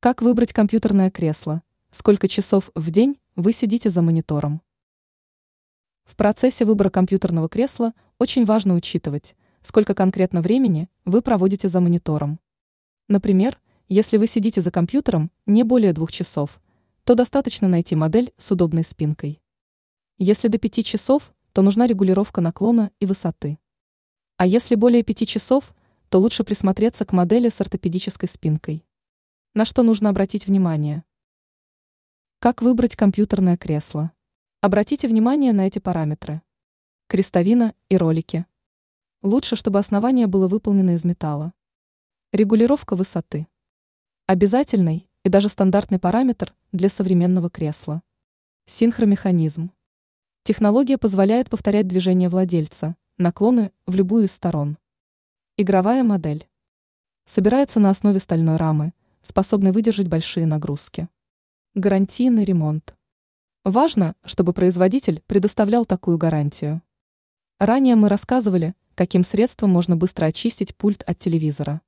Как выбрать компьютерное кресло? Сколько часов в день вы сидите за монитором? В процессе выбора компьютерного кресла очень важно учитывать, сколько конкретно времени вы проводите за монитором. Например, если вы сидите за компьютером не более двух часов, то достаточно найти модель с удобной спинкой. Если до пяти часов, то нужна регулировка наклона и высоты. А если более пяти часов, то лучше присмотреться к модели с ортопедической спинкой. На что нужно обратить внимание? Как выбрать компьютерное кресло? Обратите внимание на эти параметры. Крестовина и ролики. Лучше, чтобы основание было выполнено из металла. Регулировка высоты. Обязательный и даже стандартный параметр для современного кресла. Синхромеханизм. Технология позволяет повторять движение владельца, наклоны в любую из сторон. Игровая модель. Собирается на основе стальной рамы, способный выдержать большие нагрузки. Гарантийный ремонт. Важно, чтобы производитель предоставлял такую гарантию. Ранее мы рассказывали, каким средством можно быстро очистить пульт от телевизора.